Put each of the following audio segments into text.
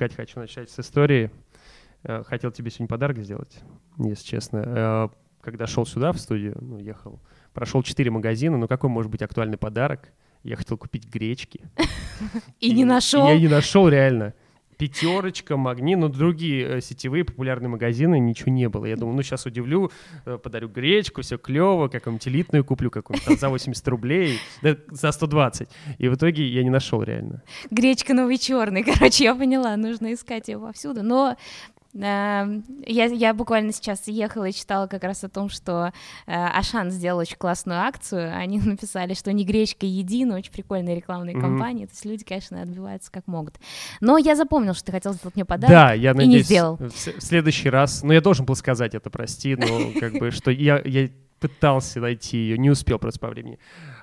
Катя, хочу начать с истории. Э, хотел тебе сегодня подарок сделать, если честно. Э, когда шел сюда, в студию, ну, ехал, прошел четыре магазина, ну какой может быть актуальный подарок? Я хотел купить гречки. И не нашел? Я не нашел реально. Пятерочка, Магни, но другие э, сетевые популярные магазины ничего не было. Я думал, ну сейчас удивлю, э, подарю гречку, все клево, какую-нибудь элитную куплю, какую-нибудь за 80 рублей, да, за 120. И в итоге я не нашел реально. Гречка новый черный, короче, я поняла, нужно искать его повсюду. Но я, я буквально сейчас ехала и читала как раз о том, что э, Ашан сделал очень классную акцию. Они написали, что не гречка едина, очень прикольная рекламная mm-hmm. кампания. То есть люди, конечно, отбиваются как могут. Но я запомнил, что ты хотел сделать мне подарок. Да, я надеюсь, и не сделал. В, следующий раз. Ну, я должен был сказать это, прости, но как бы, что я пытался найти ее, не успел просто по времени.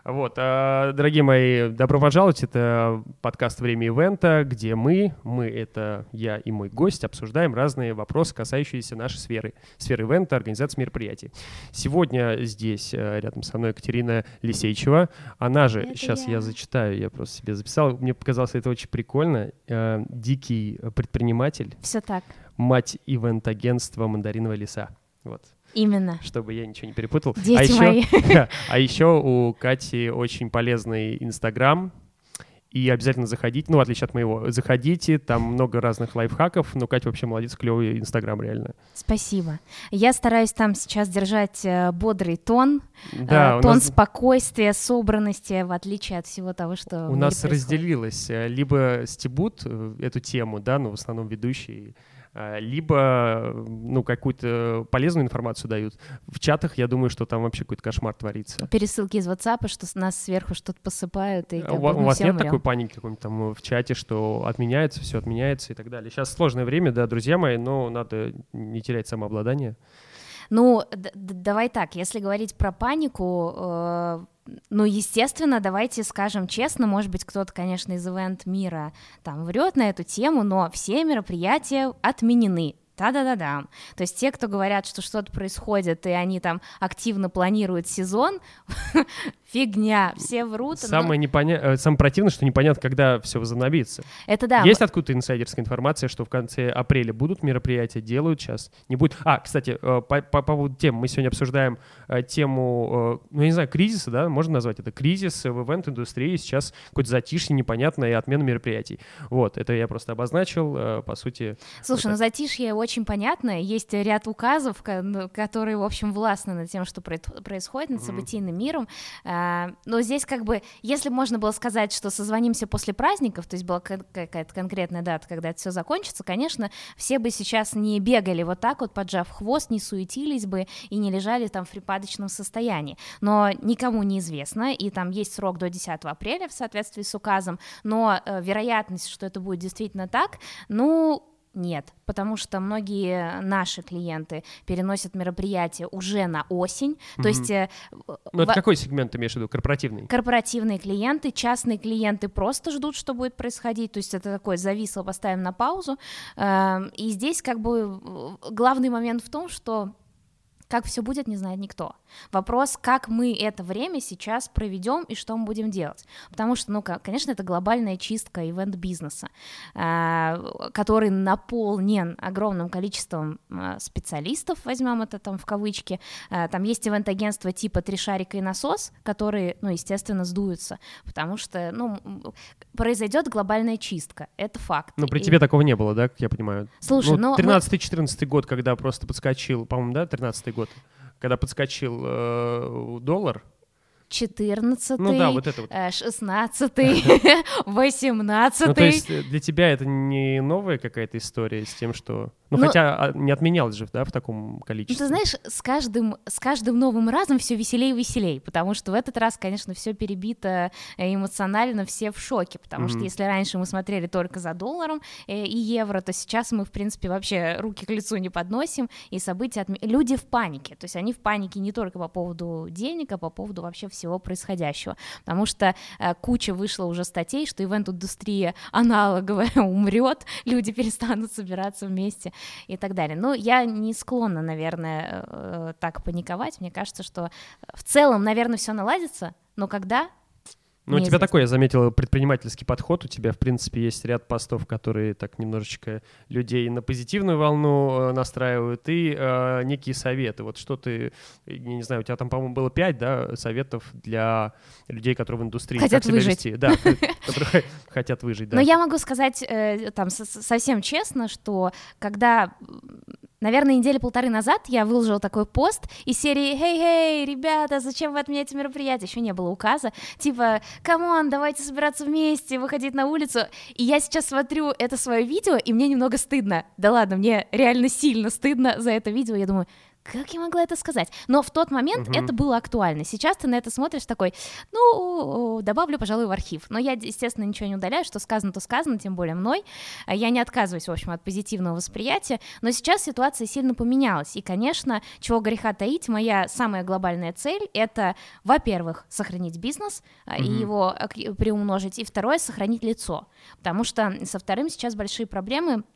Вот, а, дорогие мои, добро пожаловать. Это подкаст «Время ивента», где мы, мы — это я и мой гость, обсуждаем разные вопросы, касающиеся нашей сферы, сферы ивента, организации мероприятий. Сегодня здесь э, рядом со мной Екатерина Лисейчева. Она же, это сейчас я. я зачитаю, я просто себе записал, мне показалось это очень прикольно. Э, дикий предприниматель. Все так. Мать ивент-агентства «Мандариновая леса». Вот. Именно. Чтобы я ничего не перепутал. Дети а еще, мои. а еще у Кати очень полезный Инстаграм, и обязательно заходите, ну, в отличие от моего, заходите, там много разных лайфхаков, но Катя вообще молодец, клевый Инстаграм, реально. Спасибо. Я стараюсь там сейчас держать э, бодрый тон, да, э, тон нас... спокойствия, собранности, в отличие от всего того, что У нас происходит. разделилось, э, либо стебут э, эту тему, да, но в основном ведущие а, либо ну, какую-то полезную информацию дают. В чатах я думаю, что там вообще какой-то кошмар творится. Пересылки из WhatsApp, что нас сверху что-то посыпают. И а у, у вас нет умрем. такой паники какой-нибудь там в чате, что отменяется, все отменяется и так далее? Сейчас сложное время, да, друзья мои, но надо не терять самообладание. Ну, давай так, если говорить про панику, э ну, естественно, давайте скажем честно, может быть, кто-то, конечно, из ивент мира там врет на эту тему, но все мероприятия отменены. Да-да-да-да. То есть те, кто говорят, что что-то происходит, и они там активно планируют сезон, фигня, все врут. Самое, но... непоня... Э, самое противное, что непонятно, когда все возобновится. Это да. Есть откуда-то инсайдерская информация, что в конце апреля будут мероприятия, делают сейчас, не будет. А, кстати, э, по, по поводу тем, мы сегодня обсуждаем э, тему, ну, я не знаю, кризиса, да, можно назвать это кризис в ивент-индустрии, сейчас какое-то затишье непонятное и отмена мероприятий. Вот, это я просто обозначил, по сути. Слушай, вот ну затишье очень понятно, есть ряд указов, которые, в общем, властны над тем, что происходит, над событийным mm-hmm. миром, но здесь как бы, если можно было сказать, что созвонимся после праздников, то есть была какая-то конкретная дата, когда это все закончится, конечно, все бы сейчас не бегали вот так вот, поджав хвост, не суетились бы и не лежали там в припадочном состоянии. Но никому не известно, и там есть срок до 10 апреля в соответствии с указом, но э, вероятность, что это будет действительно так, ну, нет, потому что многие наши клиенты переносят мероприятия уже на осень, mm-hmm. то есть... Э, ну, это в... какой сегмент ты имеешь в виду? Корпоративный? Корпоративные клиенты, частные клиенты просто ждут, что будет происходить, то есть это такое зависло, поставим на паузу, эм, и здесь как бы главный момент в том, что как все будет, не знает никто. Вопрос, как мы это время сейчас проведем и что мы будем делать. Потому что, ну, конечно, это глобальная чистка ивент-бизнеса, а, который наполнен огромным количеством а, специалистов, возьмем это там в кавычки. А, там есть ивент-агентства типа «Три шарика и насос», которые, ну, естественно, сдуются, потому что, ну, произойдет глобальная чистка, это факт. Но при и... тебе такого не было, да, как я понимаю? Слушай, ну... 13-14 мы... год, когда просто подскочил, по-моему, да, 13 год, когда подскочил э, доллар, 14 ну, да, вот это вот. 16 18 Ну, то есть э, для тебя это не новая какая-то история с тем, что... Ну, ну хотя а, не отменялось же, да, в таком количестве. Ну, ты знаешь, с каждым, с каждым новым разом все веселее и веселее, потому что в этот раз, конечно, все перебито э, эмоционально, все в шоке, потому mm-hmm. что если раньше мы смотрели только за долларом э, и евро, то сейчас мы, в принципе, вообще руки к лицу не подносим, и события... Отм... Люди в панике, то есть они в панике не только по поводу денег, а по поводу вообще всего происходящего, потому что э, куча вышла уже статей, что ивент-индустрия аналоговая умрет, люди перестанут собираться вместе и так далее. Но я не склонна, наверное, э, так паниковать. Мне кажется, что в целом, наверное, все наладится, но когда Ну, у тебя такой, я заметил, предпринимательский подход. У тебя, в принципе, есть ряд постов, которые так немножечко людей на позитивную волну э, настраивают, и э, некие советы. Вот что ты, я не знаю, у тебя там, по-моему, было пять, да, советов для людей, которые в индустрии хотят как выжить. Вести. Да, которые хотят выжить, да. Но я могу сказать э, там совсем честно, что когда Наверное, недели полторы назад я выложила такой пост из серии «Хей-хей, ребята, зачем вы отменяете мероприятие?» Еще не было указа. Типа «Come on, давайте собираться вместе, выходить на улицу». И я сейчас смотрю это свое видео, и мне немного стыдно. Да ладно, мне реально сильно стыдно за это видео. Я думаю, как я могла это сказать? Но в тот момент угу. это было актуально. Сейчас ты на это смотришь такой, ну, добавлю, пожалуй, в архив. Но я, естественно, ничего не удаляю, что сказано, то сказано, тем более мной. Я не отказываюсь, в общем, от позитивного восприятия. Но сейчас ситуация сильно поменялась. И, конечно, чего греха таить, моя самая глобальная цель — это, во-первых, сохранить бизнес угу. и его приумножить, и второе — сохранить лицо. Потому что со вторым сейчас большие проблемы —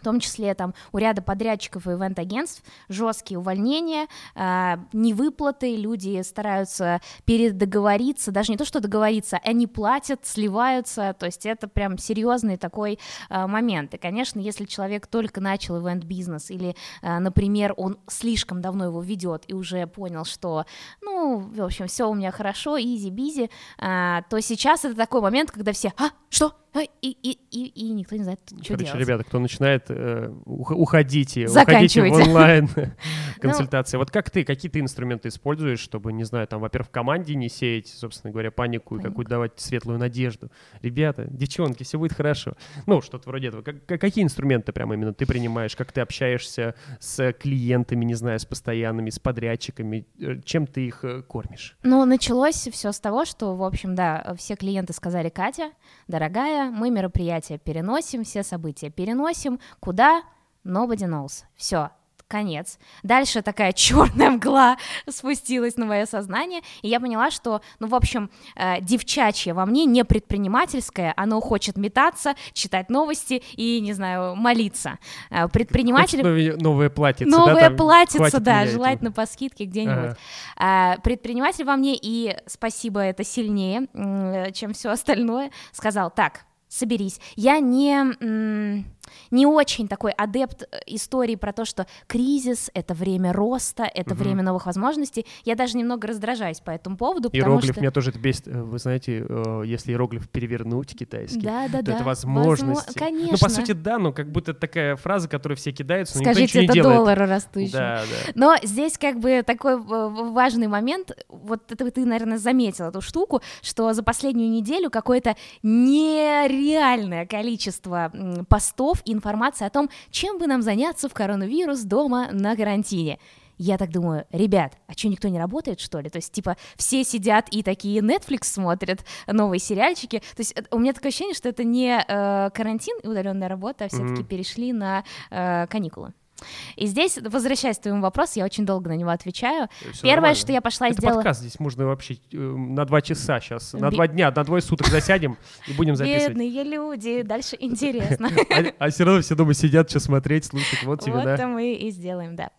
в том числе там у ряда подрядчиков и event-агентств жесткие увольнения, э, невыплаты, люди стараются передоговориться, даже не то, что договориться, они платят, сливаются, то есть это прям серьезный такой э, момент. И, конечно, если человек только начал event-бизнес или, э, например, он слишком давно его ведет и уже понял, что, ну, в общем, все у меня хорошо, easy-peasy, э, то сейчас это такой момент, когда все, а, что, и, и, и, и никто не знает, что Короче, делать. ребята, кто начинает, уходите, уходите в онлайн консультации. Вот как ты, какие ты инструменты используешь, чтобы, не знаю, там, во-первых, в команде не сеять, собственно говоря, панику и какую-то давать светлую надежду. Ребята, девчонки, все будет хорошо. Ну, что-то вроде этого. какие инструменты прямо именно ты принимаешь? Как ты общаешься с клиентами, не знаю, с постоянными, с подрядчиками? Э, чем ты их э, кормишь? Ну, началось все с того, что, в общем, да, все клиенты сказали, Катя, дорогая, мы мероприятие переносим, все события переносим. Куда? Nobody knows. Все, конец. Дальше такая черная мгла спустилась на мое сознание, и я поняла, что, ну, в общем, э, девчачье во мне не предпринимательское, оно хочет метаться, читать новости и, не знаю, молиться. Э, предприниматель... Новые, новое платьице, Новое да, платьице, да, желательно по скидке где-нибудь. Ага. Э, предприниматель во мне, и спасибо, это сильнее, э, чем все остальное, сказал, так, соберись. Я не не очень такой адепт э, истории про то, что кризис — это время роста, это угу. время новых возможностей. Я даже немного раздражаюсь по этому поводу, Иероглиф что... меня тоже это бесит. Э, вы знаете, э, если иероглиф перевернуть китайский, да, да, то да. это возможности. Возможно... Конечно. Ну, по сути, да, но как будто такая фраза, которую все кидаются, но Скажите, никто это не доллары растущие. Да, да. Но здесь как бы такой важный момент, вот это ты, наверное, заметил эту штуку, что за последнюю неделю какое-то нереальное количество постов и информации о том, чем бы нам заняться в коронавирус дома на карантине. Я так думаю, ребят, а что, никто не работает, что ли? То есть, типа, все сидят и такие Netflix смотрят, новые сериальчики. То есть, у меня такое ощущение, что это не э, карантин и удаленная работа, а все-таки mm-hmm. перешли на э, каникулы. И здесь, возвращаясь к твоему вопросу, я очень долго на него отвечаю. Все Первое, нормально. что я пошла и Это сделала... подкаст здесь можно вообще э, на два часа сейчас, на Би... два дня, на двое суток засядем и будем записывать. Бедные люди, дальше интересно. А, а все равно все дома сидят, что смотреть, слушать, вот тебе, да? Вот мы и сделаем, да.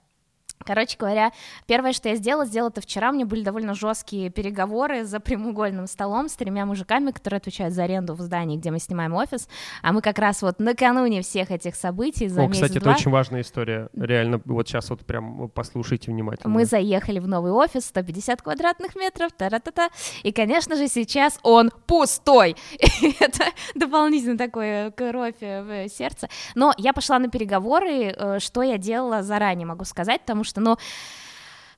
Короче говоря, первое, что я сделала, сделала это вчера. У меня были довольно жесткие переговоры за прямоугольным столом с тремя мужиками, которые отвечают за аренду в здании, где мы снимаем офис. А мы как раз вот накануне всех этих событий за О, кстати, это очень важная история. Реально, вот сейчас вот прям послушайте внимательно. Мы заехали в новый офис, 150 квадратных метров, та-та-та. И, конечно же, сейчас он пустой. это дополнительно такое кровь в сердце. Но я пошла на переговоры, э, что я делала заранее, могу сказать, потому что что, а,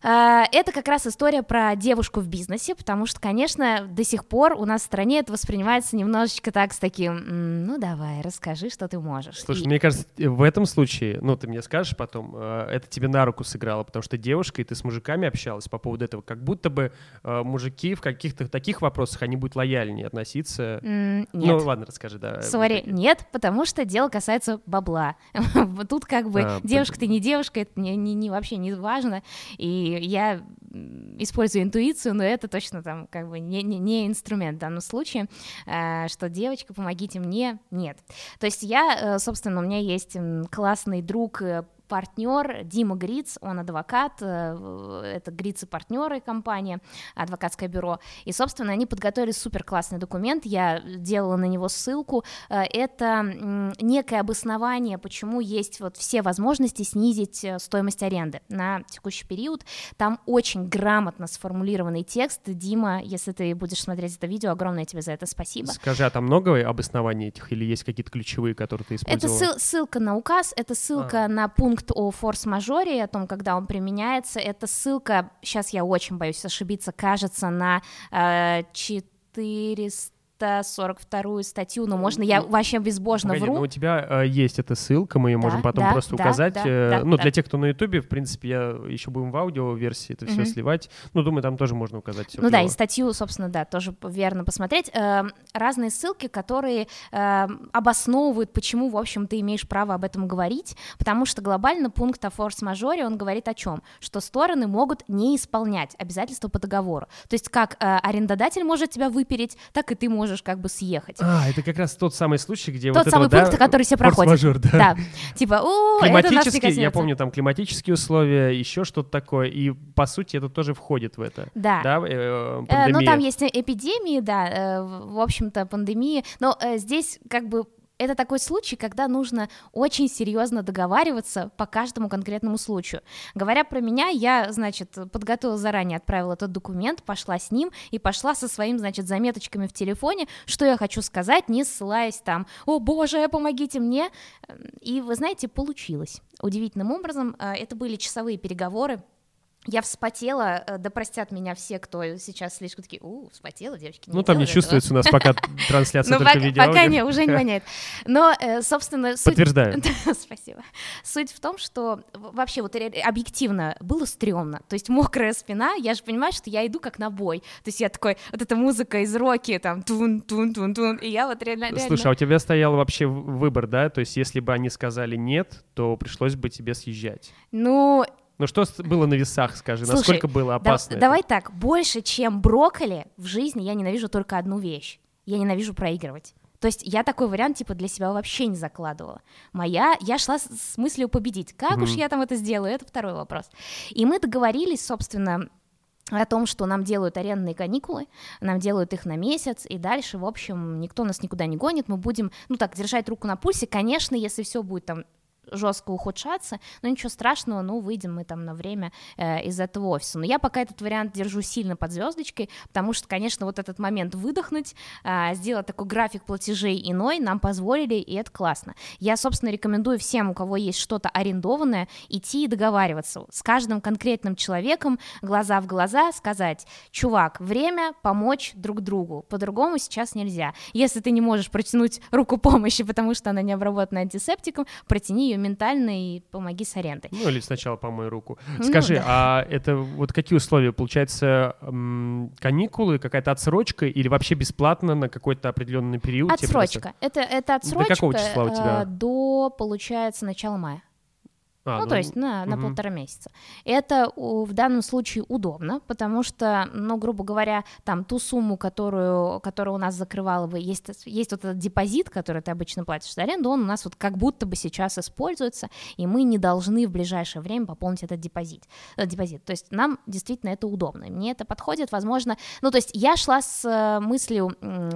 это как раз история про девушку в бизнесе, потому что, конечно, до сих пор у нас в стране это воспринимается немножечко так с таким, ну давай, расскажи, что ты можешь. Слушай, и... мне кажется, в этом случае, ну ты мне скажешь потом, э, это тебе на руку сыграло, потому что девушка, и ты с мужиками общалась по поводу этого, как будто бы э, мужики в каких-то таких вопросах, они будут лояльнее относиться. Mm, нет. Ну ладно, расскажи, да. Сори, нет, потому что дело касается бабла. Тут как бы а, девушка ты не девушка, это не, не, не вообще не важно, и я использую интуицию, но это точно там как бы не, не, не инструмент в данном случае, э, что девочка, помогите мне, нет. То есть я, э, собственно, у меня есть классный друг, э, партнер Дима Гриц, он адвокат, это Гриц и партнеры компания, адвокатское бюро, и, собственно, они подготовили супер классный документ, я делала на него ссылку, это некое обоснование, почему есть вот все возможности снизить стоимость аренды на текущий период, там очень грамотно сформулированный текст, Дима, если ты будешь смотреть это видео, огромное тебе за это спасибо. Скажи, а там много обоснований этих или есть какие-то ключевые, которые ты использовала? Это ссыл, ссылка на указ, это ссылка а. на пункт о форс-мажоре, о том, когда он применяется, это ссылка, сейчас я очень боюсь ошибиться, кажется, на э, 400 342 статью, но можно я вообще безбожно Погоди, вру. Ну, у тебя э, есть эта ссылка, мы ее да, можем потом да, просто да, указать. Да, э, да, ну, да. для тех, кто на Ютубе, в принципе, я еще будем в аудио-версии это все угу. сливать. Ну, думаю, там тоже можно указать все. Ну да, и статью, собственно, да, тоже верно посмотреть. Э, разные ссылки, которые э, обосновывают, почему, в общем, ты имеешь право об этом говорить, потому что глобально пункт о форс-мажоре, он говорит о чем? Что стороны могут не исполнять обязательства по договору. То есть как э, арендодатель может тебя выпереть, так и ты можешь как бы съехать ехать. А, это как раз тот самый случай, где тот вот самый это, пункт, да, который все проходят. да. да. Типа, о, климатические, я помню, там климатические условия, еще что-то такое, и по сути это тоже входит в это. Да. Да, э, э, ну там есть эпидемии, да, э, в общем-то пандемии, но э, здесь как бы это такой случай, когда нужно очень серьезно договариваться по каждому конкретному случаю. Говоря про меня, я, значит, подготовила заранее, отправила этот документ, пошла с ним и пошла со своим, значит, заметочками в телефоне, что я хочу сказать, не ссылаясь там, о боже, помогите мне. И, вы знаете, получилось. Удивительным образом, э, это были часовые переговоры, я вспотела, э, да простят меня все, кто сейчас слишком такие, у, вспотела, девочки. Ну, там не чувствуется у нас пока трансляция ну, только видео. Пока не, уже не воняет. Но, э, собственно, суть... Подтверждаю. Спасибо. Суть в том, что вообще вот объективно было стрёмно. То есть мокрая спина, я же понимаю, что я иду как на бой. То есть я такой, вот эта музыка из роки, там, тун-тун-тун-тун, и я вот реально... Слушай, а у тебя стоял вообще выбор, да? То есть если бы они сказали нет, то пришлось бы тебе съезжать. Ну, ну что было на весах, скажи, Слушай, насколько было опасно? Да, давай так, больше, чем брокколи в жизни я ненавижу только одну вещь. Я ненавижу проигрывать. То есть я такой вариант типа для себя вообще не закладывала. Моя, я шла с, с мыслью победить. Как mm-hmm. уж я там это сделаю, это второй вопрос. И мы договорились, собственно, о том, что нам делают арендные каникулы, нам делают их на месяц, и дальше, в общем, никто нас никуда не гонит, мы будем, ну так, держать руку на пульсе, конечно, если все будет там жестко ухудшаться, но ничего страшного, ну, выйдем мы там на время э, из этого офиса. Но я пока этот вариант держу сильно под звездочкой, потому что, конечно, вот этот момент выдохнуть, э, сделать такой график платежей иной нам позволили, и это классно. Я, собственно, рекомендую всем, у кого есть что-то арендованное, идти и договариваться с каждым конкретным человеком, глаза в глаза, сказать, чувак, время помочь друг другу, по-другому сейчас нельзя. Если ты не можешь протянуть руку помощи, потому что она не обработана антисептиком, протяни ее ментально и помоги с арендой. Ну или сначала помой руку. Ну, Скажи, да. а это вот какие условия? Получается, каникулы, какая-то отсрочка или вообще бесплатно на какой-то определенный период? Отсрочка. Это, это отсрочка до какого числа у тебя? Э, до, получается, начала мая. А, ну, ну, то есть на, на угу. полтора месяца. Это в данном случае удобно, потому что, ну, грубо говоря, там ту сумму, которую, которую у нас закрывала бы, есть, есть вот этот депозит, который ты обычно платишь за аренду, он у нас вот как будто бы сейчас используется, и мы не должны в ближайшее время пополнить этот депозит. Этот депозит. То есть нам действительно это удобно. Мне это подходит, возможно. Ну, то есть я шла с э, мыслью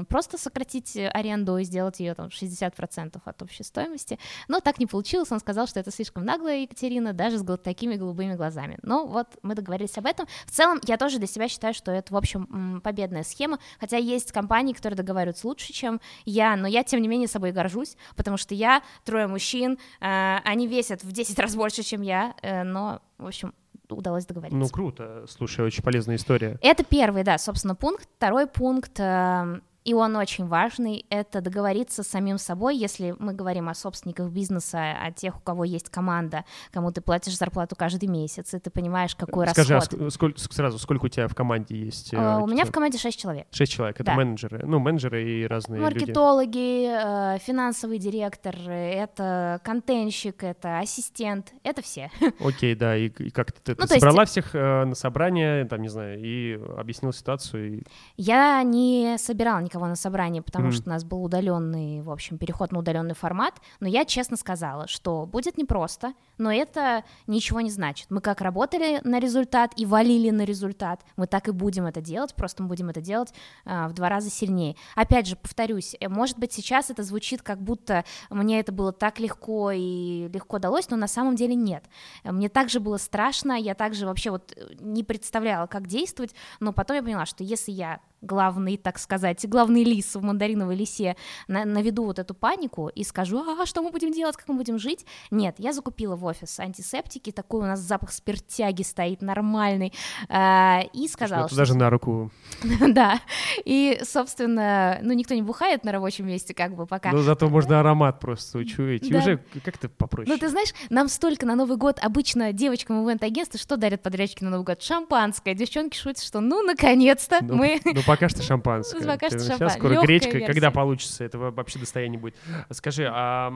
просто сократить аренду и сделать ее там 60% от общей стоимости, но так не получилось. Он сказал, что это слишком нагло, Екатерина, даже с такими голубыми глазами. Но вот мы договорились об этом. В целом, я тоже для себя считаю, что это, в общем, победная схема, хотя есть компании, которые договариваются лучше, чем я, но я, тем не менее, собой горжусь, потому что я, трое мужчин, э, они весят в 10 раз больше, чем я, э, но, в общем, удалось договориться. Ну, круто. Слушай, очень полезная история. Это первый, да, собственно, пункт. Второй пункт э, и он очень важный, это договориться с самим собой, если мы говорим о собственниках бизнеса, о тех, у кого есть команда, кому ты платишь зарплату каждый месяц, и ты понимаешь, какой Скажи, расход. Скажи, а сколько, сразу, сколько у тебя в команде есть? Uh, у меня в команде 6 человек. 6 человек, это да. менеджеры, ну, менеджеры и разные Маркетологи, люди. Э, финансовый директор, это контентщик, это ассистент, это все. Окей, да, и, и как ты, ты ну, собрала есть... всех э, на собрание, там, не знаю, и объяснила ситуацию? И... Я не собирала никого никого на собрании, потому Мгм. что у нас был удаленный, в общем, переход на удаленный формат. Но я честно сказала, что будет непросто, но это ничего не значит. Мы как работали на результат и валили на результат, мы так и будем это делать, просто мы будем это делать а, в два раза сильнее. Опять же, повторюсь, э, может быть, сейчас это звучит как будто мне это было так легко и легко далось, но на самом деле нет. Э, Мне также было страшно, я также вообще вот э, не представляла, как действовать, но потом я поняла, что если я главный, так сказать, главный лис в мандариновой лисе на- наведу вот эту панику и скажу, а что мы будем делать, как мы будем жить? Нет, я закупила в офис антисептики, такой у нас запах спиртяги стоит нормальный, а, и Ну, сказала, что даже на руку. да. И, собственно, ну, никто не бухает на рабочем месте, как бы пока. Но зато можно аромат просто учуять. И уже как-то попроще. Ну, ты знаешь, нам столько на Новый год обычно девочкам ивент-агентства что дарят подрядчики на Новый год? Шампанское. Девчонки шутят, что ну, наконец-то Ну, мы... ну, пока что шампанское. Пока что Сейчас шампан- скоро гречка. Когда получится, этого вообще достояния будет. Скажи, а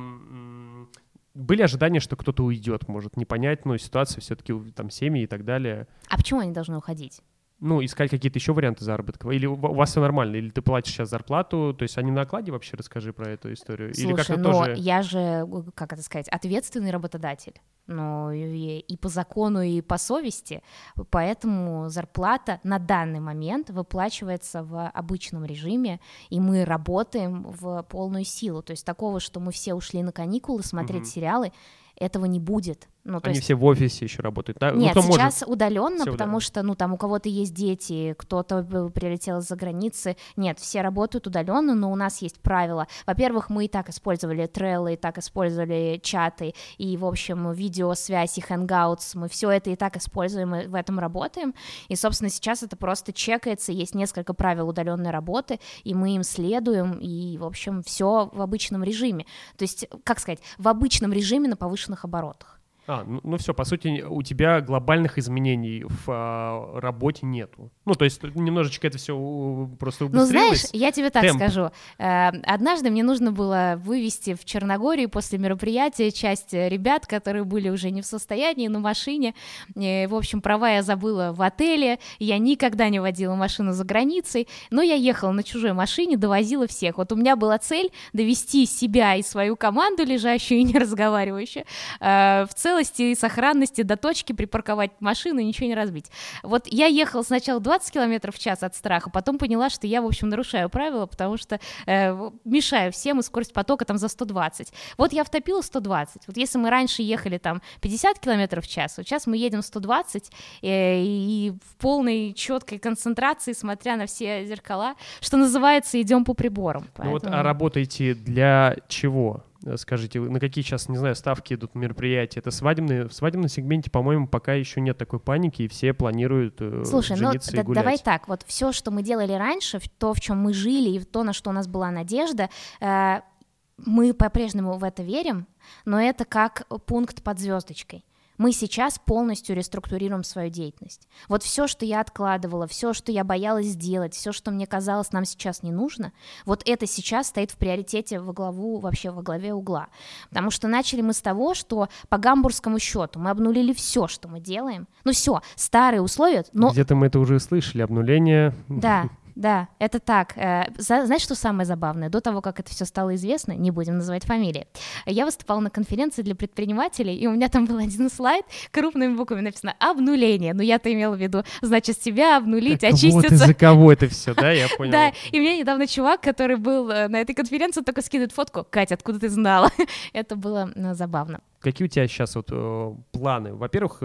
были ожидания, что кто-то уйдет, может, непонятную ситуацию, все-таки там семьи и так далее. А почему они должны уходить? Ну, искать какие-то еще варианты заработка. Или у вас все нормально, или ты платишь сейчас зарплату, то есть они на окладе вообще расскажи про эту историю. или Слушай, как-то но тоже... я же, как это сказать, ответственный работодатель. Ну, и, и по закону, и по совести. Поэтому зарплата на данный момент выплачивается в обычном режиме, и мы работаем в полную силу. То есть такого, что мы все ушли на каникулы смотреть Мгм. сериалы, этого не будет. Ну, Они есть все в офисе еще работают, да? Ну, Нет, может. сейчас удаленно, Всё потому удаленно. что, ну, там у кого-то есть дети, кто-то прилетел из-за границы. Нет, все работают удаленно, но у нас есть правила. Во-первых, мы и так использовали треллы, и так использовали чаты, и, в общем, видеосвязь и hangouts, мы все это и так используем, и в этом работаем. И, собственно, сейчас это просто чекается, есть несколько правил удаленной работы, и мы им следуем, и, в общем, все в обычном режиме. То есть, как сказать, в обычном режиме на повышенных оборотах. А, ну, ну все, по сути, у тебя глобальных изменений в а, работе нету. Ну, то есть немножечко это все просто Ну, знаешь, убыстрилось. я тебе так темп. скажу. Э, Однажды мне нужно было вывести в Черногории после мероприятия часть ребят, которые были уже не в состоянии, на машине. В общем, права я забыла в отеле. Я никогда не водила машину за границей, но я ехала на чужой машине, довозила всех. Вот у меня была цель довести себя и свою команду, лежащую и не разговаривающую, э, в целости и сохранности до точки припарковать машину и ничего не разбить. Вот я ехала сначала 20 километров в час от страха, потом поняла, что я, в общем, нарушаю правила, потому что э, мешаю всем, и скорость потока там за 120. Вот я втопила 120. Вот если мы раньше ехали там 50 километров в час, вот сейчас мы едем 120, э, и в полной четкой концентрации, смотря на все зеркала, что называется, идем по приборам. Ну вот, а Поэтому- работаете для чего? Э, Скажите, на какие сейчас, не знаю, ставки идут мероприятия? Это свадебные, в свадебном сегменте, по-моему, пока еще нет такой паники, и все планируют э, Слушай, ну жениться и да- гулять. давай так, вот все, что мы делали раньше, то, в чем мы жили, и в то, на что у нас была надежда, э, мы по-прежнему в это верим, но это как пункт под звездочкой. Мы сейчас полностью реструктурируем свою деятельность. Вот все, что я откладывала, все, что я боялась сделать, все, что мне казалось нам сейчас не нужно, вот это сейчас стоит в приоритете во главу, вообще во главе угла. Потому что начали мы с того, что по гамбургскому счету мы обнулили все, что мы делаем. Ну все, старые условия, но Где-то мы это уже слышали, обнуление. да, да, это так. Э, Знаешь, что самое забавное? До того, как это все стало известно, не будем называть фамилии, я выступала на конференции для предпринимателей, и у меня там был один слайд, крупными буквами написано «обнуление». Ну, я-то имела в виду, значит, себя обнулить, Так Вот очиститься. из-за кого это все, да, я понял. Да, и мне недавно чувак, который был э, на этой конференции, только скидывает фотку. Катя, откуда ты знала? Это было э, забавно. Какие у тебя сейчас вот планы? Во-первых,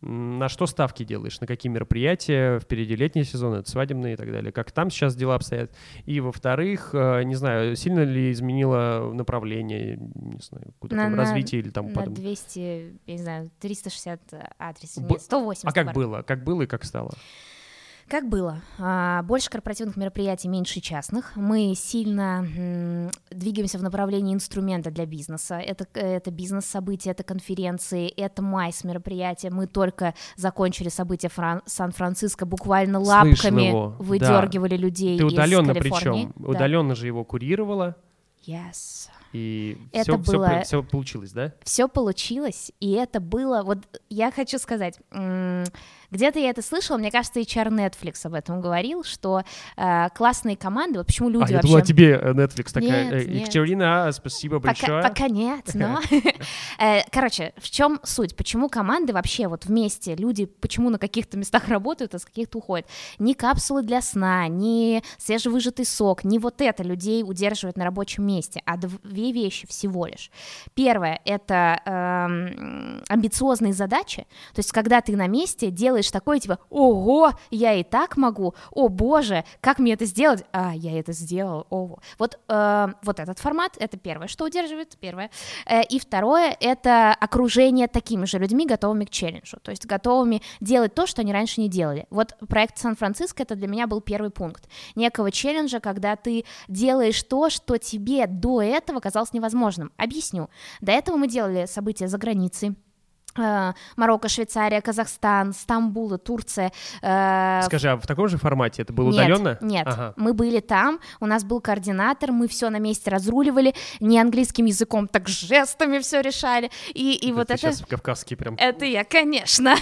на что ставки делаешь? На какие мероприятия? Впереди летний сезон, это свадебные и так далее. Как там сейчас дела обстоят? И во-вторых, э, не знаю, сильно ли изменило направление, не знаю, куда На- там, на- развитие или там На подобное? 200, я не знаю, 360 адресов, Б- нет, 180. А как пардон. было? Как было и как стало? Как было? А, Больше корпоративных мероприятий, меньше частных. Мы сильно двигаемся в направлении инструмента для бизнеса. Это, это бизнес-события, это конференции, это майс мероприятия. Мы только закончили события Фран- Сан-Франциско, буквально лапками выдергивали людей Ты из удаленно Калифорнии. причем, Да. удаленно же его курировала. Yes. И Это все, было- все, получилось, да? Все получилось, и это было, вот я хочу сказать, где-то я это слышала, мне кажется, HR Netflix об этом говорил, что э, классные команды, вот почему люди а, я вообще... думала, тебе э, Netflix такая. Нет, э, нет. Екатерина, спасибо Пока, большое. пока нет, но... Э, Короче, в чем суть? Почему команды вообще вот вместе, люди почему на каких-то местах работают, а с каких-то уходят? Ни капсулы для сна, ни свежевыжатый сок, ни вот это людей удерживает на рабочем месте, а две вещи всего лишь. Первое — это эм, амбициозные задачи, то есть когда ты на месте делаешь такое, типа, ого, я и так могу, о боже, как мне это сделать? А, я это сделал, ого. Вот, э, вот этот формат, это первое, что удерживает, первое. Э, и второе, это окружение такими же людьми, готовыми к челленджу, то есть готовыми делать то, что они раньше не делали. Вот проект Сан-Франциско, это для меня был первый пункт некого челленджа, когда ты делаешь то, что тебе до этого казалось невозможным. Объясню. До этого мы делали события за границей, Марокко, Швейцария, Казахстан, Стамбул, и Турция. э, Скажи, а в таком же формате это было нет, удаленно? Нет, Ага. мы были там, у нас был координатор, мы все на месте разруливали, не английским языком, так жестами все решали. И, и вот ты это... сейчас кавказский прям. Это я, конечно.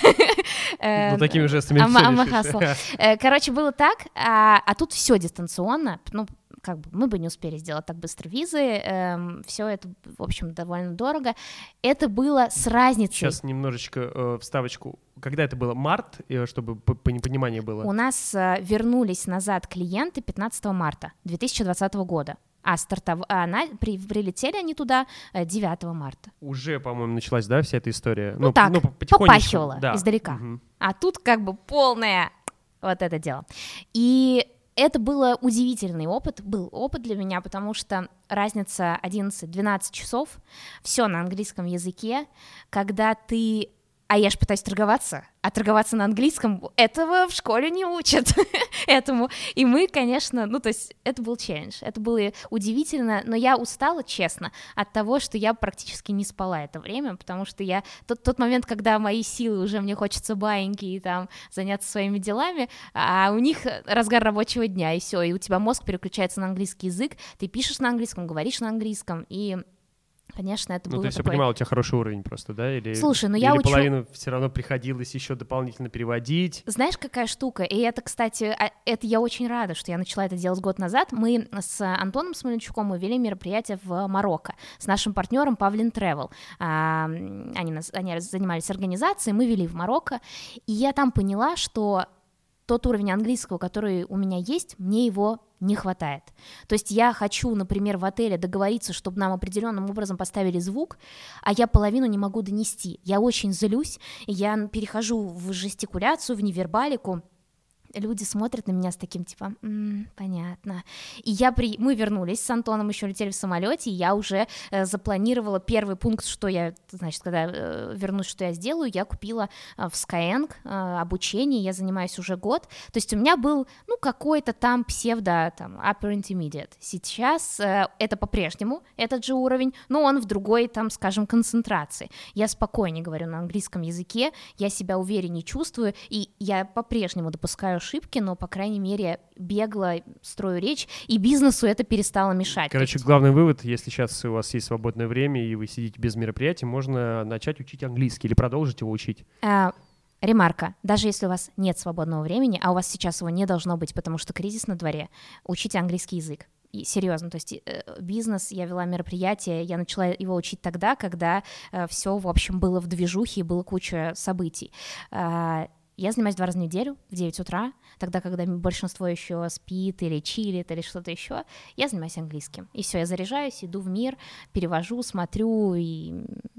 Э, Ну, такими жестами решишь. Э, Короче, было так, а, а тут все дистанционно, ну, как бы мы бы не успели сделать так быстро визы, все это, в общем, довольно дорого. Это было с разницей. Сейчас немножечко э, вставочку. Когда это было? Март, э, чтобы п- пони- понимание было. У нас э, вернулись назад клиенты 15 марта 2020 года. А, стартов... а она... при- прилетели они туда э, 9 марта. Уже, по-моему, началась, да, вся эта история? Ну так, по- потихонечку, попахивало да. издалека. Мгм. А тут как бы полное вот это дело. И это было удивительный опыт, был опыт для меня, потому что разница 11-12 часов, все на английском языке, когда ты а я же пытаюсь торговаться, а торговаться на английском этого в школе не учат. Этому. И мы, конечно, ну то есть это был челлендж, это было удивительно, но я устала, честно, от того, что я практически не спала это время, потому что я тот, тот момент, когда мои силы уже мне хочется баиньки и там заняться своими делами, а у них разгар рабочего дня, и все, и у тебя мозг переключается на английский язык, ты пишешь на английском, говоришь на английском, и Конечно, это Ну, было ты все такой... понимал, у тебя хороший уровень просто, да? Или, Слушай, ну или я учу- половину все равно приходилось еще дополнительно переводить. Знаешь, какая штука? И это, кстати, а, это я очень рада, что я начала это делать год назад. Мы с Антоном Смоленчуком мы вели мероприятие в Марокко с нашим партнером Павлин Travel. А, Они, нас, они занимались организацией, мы вели в Марокко. И я там поняла, что тот уровень английского, который у меня есть, мне его не хватает. То есть я хочу, например, в отеле договориться, чтобы нам определенным образом поставили звук, а я половину не могу донести. Я очень злюсь, я перехожу в жестикуляцию, в невербалику, люди смотрят на меня с таким типа, «М, понятно. И я при... мы вернулись с Антоном, еще летели в самолете, и я уже э, запланировала первый пункт, что я, значит, когда э, вернусь, что я сделаю, я купила э, в Skyeng э, обучение, я занимаюсь уже год. То есть у меня был, ну, какой-то там псевдо, там, upper intermediate. Сейчас э, это по-прежнему этот же уровень, но он в другой, там, скажем, концентрации. Я спокойнее говорю на английском языке, я себя увереннее чувствую, и я по-прежнему допускаю ошибки, но, по крайней мере, бегло строю речь, и бизнесу это перестало мешать. Короче, главный вывод, если сейчас у вас есть свободное время и вы сидите без мероприятий, можно начать учить английский или продолжить его учить. А, Ремарка, даже если у вас нет свободного времени, а у вас сейчас его не должно быть, потому что кризис на дворе, учите английский язык. И серьезно, то есть э, бизнес, я вела мероприятие, я начала его учить тогда, когда все, в общем, было в движухе и было куча событий. Я занимаюсь два раза в неделю в 9 утра, тогда, когда большинство еще спит или чилит или что-то еще, я занимаюсь английским. И все, я заряжаюсь, иду в мир, перевожу, смотрю, и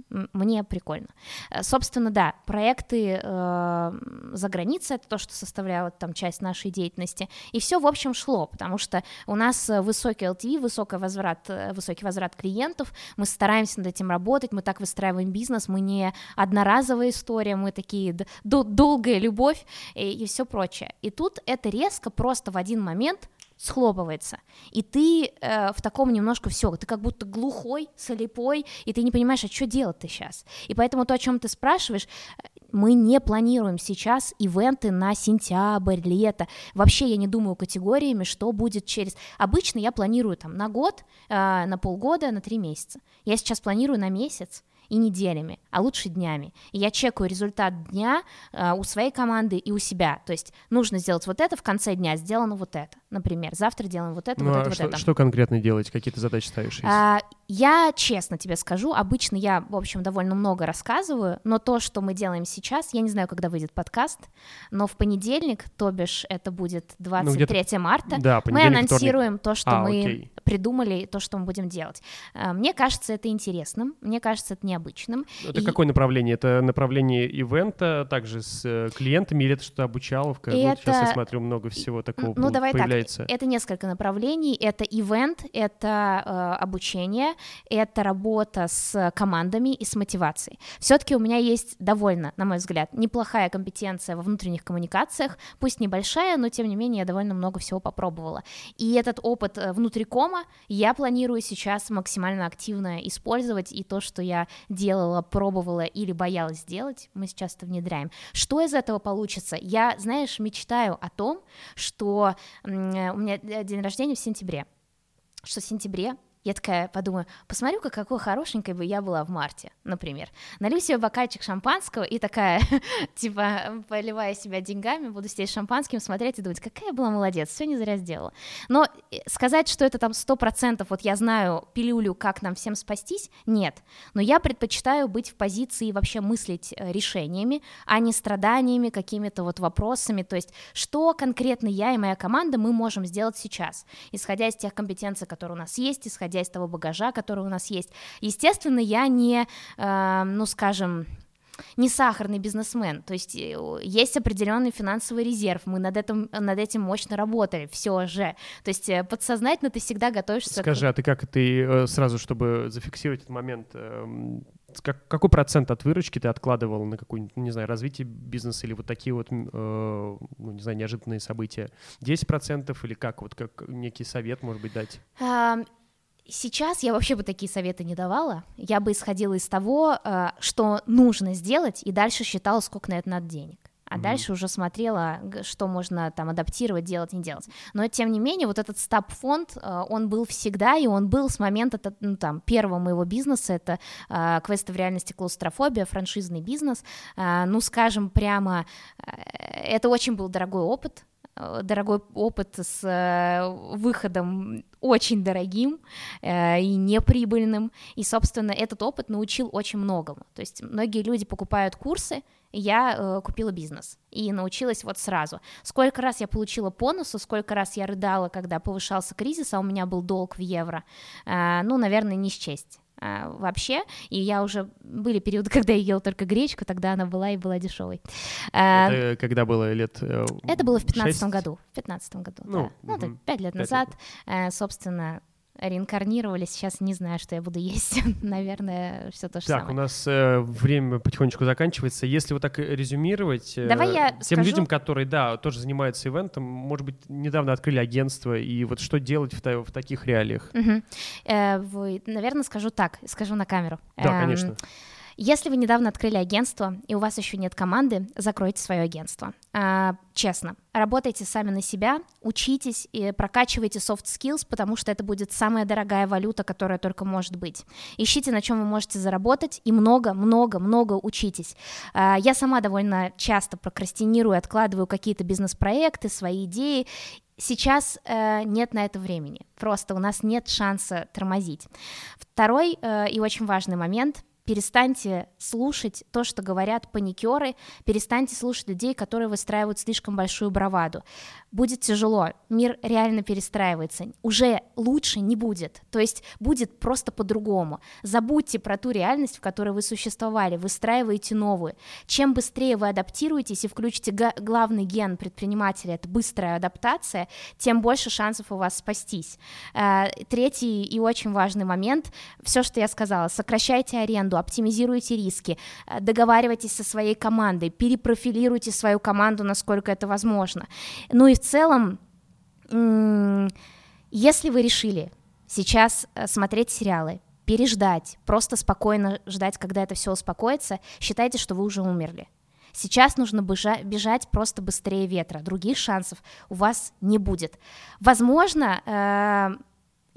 мне прикольно. Э, Собственно, да, проекты э, за границей это то, что составляло там часть нашей деятельности. И все, в общем, шло, потому что у нас э, высокий LTV, высокий возврат, э, высокий возврат клиентов, мы стараемся над этим работать, мы так выстраиваем бизнес, мы не одноразовая история, мы такие долгая любовь и, и все прочее. И тут это резко просто в один момент схлопывается. И ты э, в таком немножко все, ты как будто глухой, слепой, и ты не понимаешь, а что делать-то сейчас. И поэтому то, о чем ты спрашиваешь, мы не планируем сейчас ивенты на сентябрь, лето. Вообще я не думаю категориями, что будет через... Обычно я планирую там на год, э, на полгода, на три месяца. Я сейчас планирую на месяц, и неделями, а лучше днями. И я чекаю результат дня э, у своей команды и у себя. То есть нужно сделать вот это, в конце дня сделано вот это. Например, завтра делаем вот это, ну, вот а это, что, вот это. Что конкретно делать? Какие-то задачи ставишь? А, я честно тебе скажу, обычно я, в общем, довольно много рассказываю, но то, что мы делаем сейчас, я не знаю, когда выйдет подкаст, но в понедельник, то бишь это будет 23 ну, марта, да, мы анонсируем вторник. то, что а, мы окей. придумали, то, что мы будем делать. А, мне кажется, это интересным, мне кажется, это необычным. Это И- какое направление? Это направление ивента, также с э, клиентами, или это что-то обучаловка? Вот сейчас я Это- смотрю, много всего такого Ну, давай появляется. так, это несколько направлений. Это ивент, это э, обучение, это работа с командами и с мотивацией. Все-таки у меня есть довольно, на мой взгляд, неплохая компетенция во внутренних коммуникациях, пусть небольшая, но тем не менее я довольно много всего попробовала. И этот опыт э, внутрикома я планирую сейчас максимально активно использовать, и то, что я делала, пробовала или боялась сделать, мы сейчас это внедряем. Что из этого получится? Я, знаешь, мечтаю о том, что э, у меня э, день рождения в сентябре, что в сентябре я такая подумаю, посмотрю-ка, какой хорошенькой бы я была в марте, например. Налью себе бокальчик шампанского и такая, типа, поливая себя деньгами, буду сидеть шампанским, смотреть и думать, какая я была молодец, все не зря сделала. Но э, сказать, что это там сто процентов, вот я знаю пилюлю, как нам всем спастись, нет. Но я предпочитаю быть в позиции вообще мыслить э, решениями, а не страданиями, какими-то вот вопросами, то есть что конкретно я и моя команда мы можем сделать сейчас, исходя из тех компетенций, которые у нас есть, исходя из того багажа, который у нас есть. Естественно, я не, э, ну, скажем, не сахарный бизнесмен, то есть э, есть определенный финансовый резерв, мы над этим, над этим мощно работали, все же, то есть э, подсознательно ты всегда готовишься к- Скажи, а ты как ты э, сразу, чтобы зафиксировать этот момент, эм, как- какой процент от выручки ты откладывал на какую-нибудь, не знаю, развитие бизнеса или вот такие вот, э, ну, не знаю, неожиданные события? 10% или как? Вот как некий совет, может быть, дать? Сейчас я вообще бы такие советы не давала. Я бы исходила из того, э, что нужно сделать, и дальше считала, сколько на это надо денег. А Мгм. дальше уже смотрела, что можно там адаптировать, делать, не делать. Но тем не менее, вот этот стаб-фонд, э, он был всегда, и он был с момента ну, там, первого моего бизнеса, это э, квесты в реальности клаустрофобия, франшизный бизнес. Э, ну, скажем прямо, э, это очень был дорогой опыт, дорогой опыт с э, выходом очень дорогим э, и неприбыльным. И, собственно, этот опыт научил очень многому. То есть многие люди покупают курсы, я э, купила бизнес и научилась вот сразу. Сколько раз я получила по носу, сколько раз я рыдала, когда повышался кризис, а у меня был долг в евро, э, ну, наверное, не счесть э, вообще, и я уже, были периоды, когда я ела только гречку, тогда она была и была дешевой. Э, Это когда было лет... э, это было в 15 шесть? году. В 15 году, Ну, да. Ну, это. 5 лет Пять лет назад. Э, собственно, реинкарнировались. Сейчас не знаю, что я буду есть. Наверное, все то же Так, у самое. нас э, время потихонечку заканчивается. Если вот так э, резюмировать, э, Давай я тем скажу. людям, которые, да, тоже занимаются ивентом, может быть, недавно открыли агентство, и вот что делать в, в таких реалиях? Мгм. Э, вы, наверное, скажу так, скажу на камеру. Да, Эм, конечно. Если вы недавно открыли агентство, и у вас еще нет команды, закройте свое агентство. А, честно, работайте сами на себя, учитесь и прокачивайте soft skills, потому что это будет самая дорогая валюта, которая только может быть. Ищите, на чем вы можете заработать, и много-много-много учитесь. А, я сама довольно часто прокрастинирую, откладываю какие-то бизнес-проекты, свои идеи, Сейчас э, нет на это времени, просто у нас нет шанса тормозить. Второй э, и очень важный момент перестаньте слушать то, что говорят паникеры, перестаньте слушать людей, которые выстраивают слишком большую браваду. Будет тяжело, мир реально перестраивается, уже лучше не будет, то есть будет просто по-другому. Забудьте про ту реальность, в которой вы существовали, выстраивайте новую. Чем быстрее вы адаптируетесь и включите главный ген предпринимателя, это быстрая адаптация, тем больше шансов у вас спастись. Э, Третий и очень важный момент, все, что я сказала, сокращайте аренду, оптимизируйте риски, э, договаривайтесь со своей командой, перепрофилируйте свою команду, насколько это возможно. Ну и в целом, Если вы решили сейчас э, смотреть сериалы, переждать, просто спокойно ждать, когда это все успокоится, считайте, что вы уже умерли. Сейчас нужно бежать, просто быстрее ветра. Других шансов у вас не будет. Возможно, э,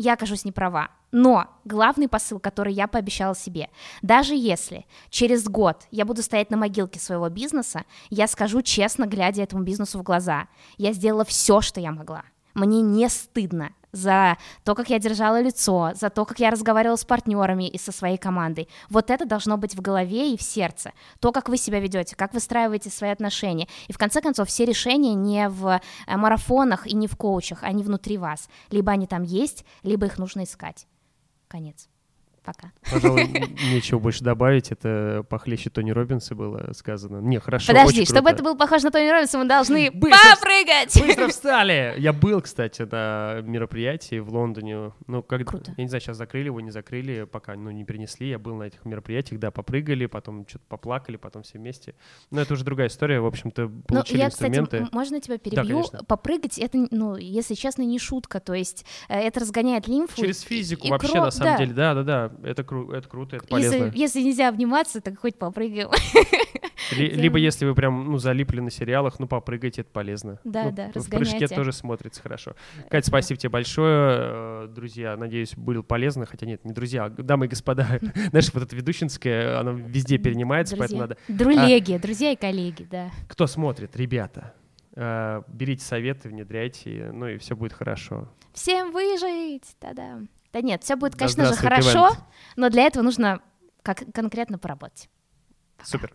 я окажусь не права. Но главный посыл, который я пообещала себе, даже если через год я буду стоять на могилке своего бизнеса, я скажу честно, глядя этому бизнесу в глаза, я сделала все, что я могла. Мне не стыдно за то, как я держала лицо, за то, как я разговаривала с партнерами и со своей командой. Вот это должно быть в голове и в сердце. То, как вы себя ведете, как выстраиваете свои отношения. И в конце концов, все решения не в э, марафонах и не в коучах, они внутри вас. Либо они там есть, либо их нужно искать. Конец. Пока. Пожалуй, нечего больше добавить. Это похлеще Тони Робинса было сказано. Не, хорошо, Подожди, чтобы круто. это был похож на Тони Робинса, мы должны Быстро попрыгать! Быстро встали! Я был, кстати, на мероприятии в Лондоне. Ну, когда, Круто. я не знаю, сейчас закрыли его, не закрыли, пока, ну, не принесли. Я был на этих мероприятиях, да, попрыгали, потом что-то поплакали, потом все вместе. Но это уже другая история, в общем-то, Ну, получили я, инструменты. кстати, можно тебя перебью? конечно. Попрыгать, это, ну, если честно, не шутка, то есть э, это разгоняет лимфу. Через физику вообще, кро- на самом да. деле, да-да-да, это, кру- это круто, это полезно. Если, если нельзя обниматься, так хоть попрыгаем. Либо если вы прям, ну, залипли на сериалах, ну, попрыгайте, это полезно. Да, Ну, да, В прыжке тоже смотрится хорошо. Катя, спасибо тебе большое. Э, Друзья, надеюсь, было полезно. Хотя нет, не друзья, а дамы и господа. Знаешь, вот это ведущинское, оно везде перенимается, поэтому надо... Друлеги, друзья и коллеги, да. Кто смотрит, ребята, э, берите советы, внедряйте, ну и все будет хорошо. Всем выжить! Да-да. Да нет, все будет, Да конечно же, здравствует хорошо, ивент. но для этого нужно как конкретно поработать. Супер.